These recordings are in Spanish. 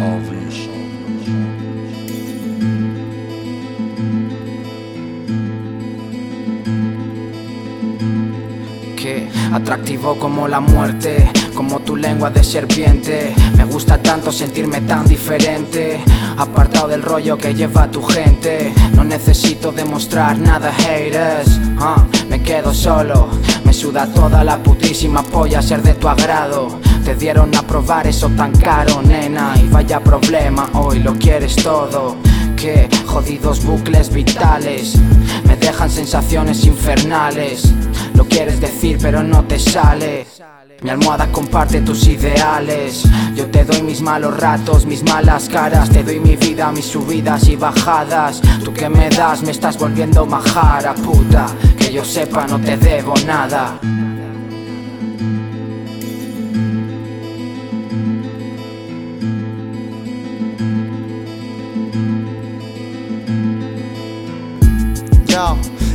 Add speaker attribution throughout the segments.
Speaker 1: ovnis. Que atractivo como la muerte, como tu lengua de serpiente. Me gusta tanto sentirme tan diferente, apartado del rollo que lleva tu gente. No necesito demostrar nada, haters. Ah, me quedo solo, me suda toda la putísima polla ser de tu agrado. Te dieron a probar eso tan caro, nena. Y vaya problema, hoy lo quieres todo. Que jodidos bucles vitales me dejan sensaciones infernales. Lo quieres decir, pero no te sale. Mi almohada comparte tus ideales. Yo te doy mis malos ratos, mis malas caras. Te doy mi vida, mis subidas y bajadas. Tú que me das, me estás volviendo majara, puta. Que yo sepa, no te debo nada.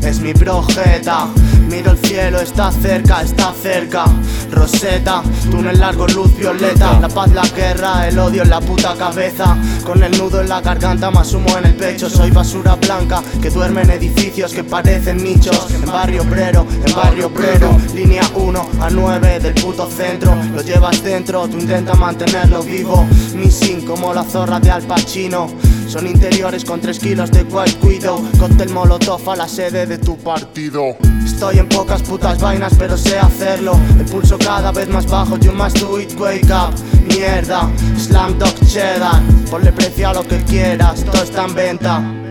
Speaker 2: Es mi projeta. Miro el cielo, está cerca, está cerca. Roseta, túnel largo, luz violeta. La paz, la guerra, el odio en la puta cabeza. Con el nudo en la garganta, más humo en el pecho. Soy basura blanca que duerme en edificios que parecen nichos. En barrio obrero, en barrio obrero. Línea 1 a 9 del puto centro. Lo llevas dentro, tú intentas mantenerlo vivo. Missing como la zorra de Al Pacino. Son interiores con 3 kilos de white widow Cóctel molotov a la sede de tu partido. Estoy en pocas putas vainas pero sé hacerlo. El pulso cada vez más bajo, you must do it, wake up. Mierda, slam dog cheddar. Ponle precio a lo que quieras, todo está en venta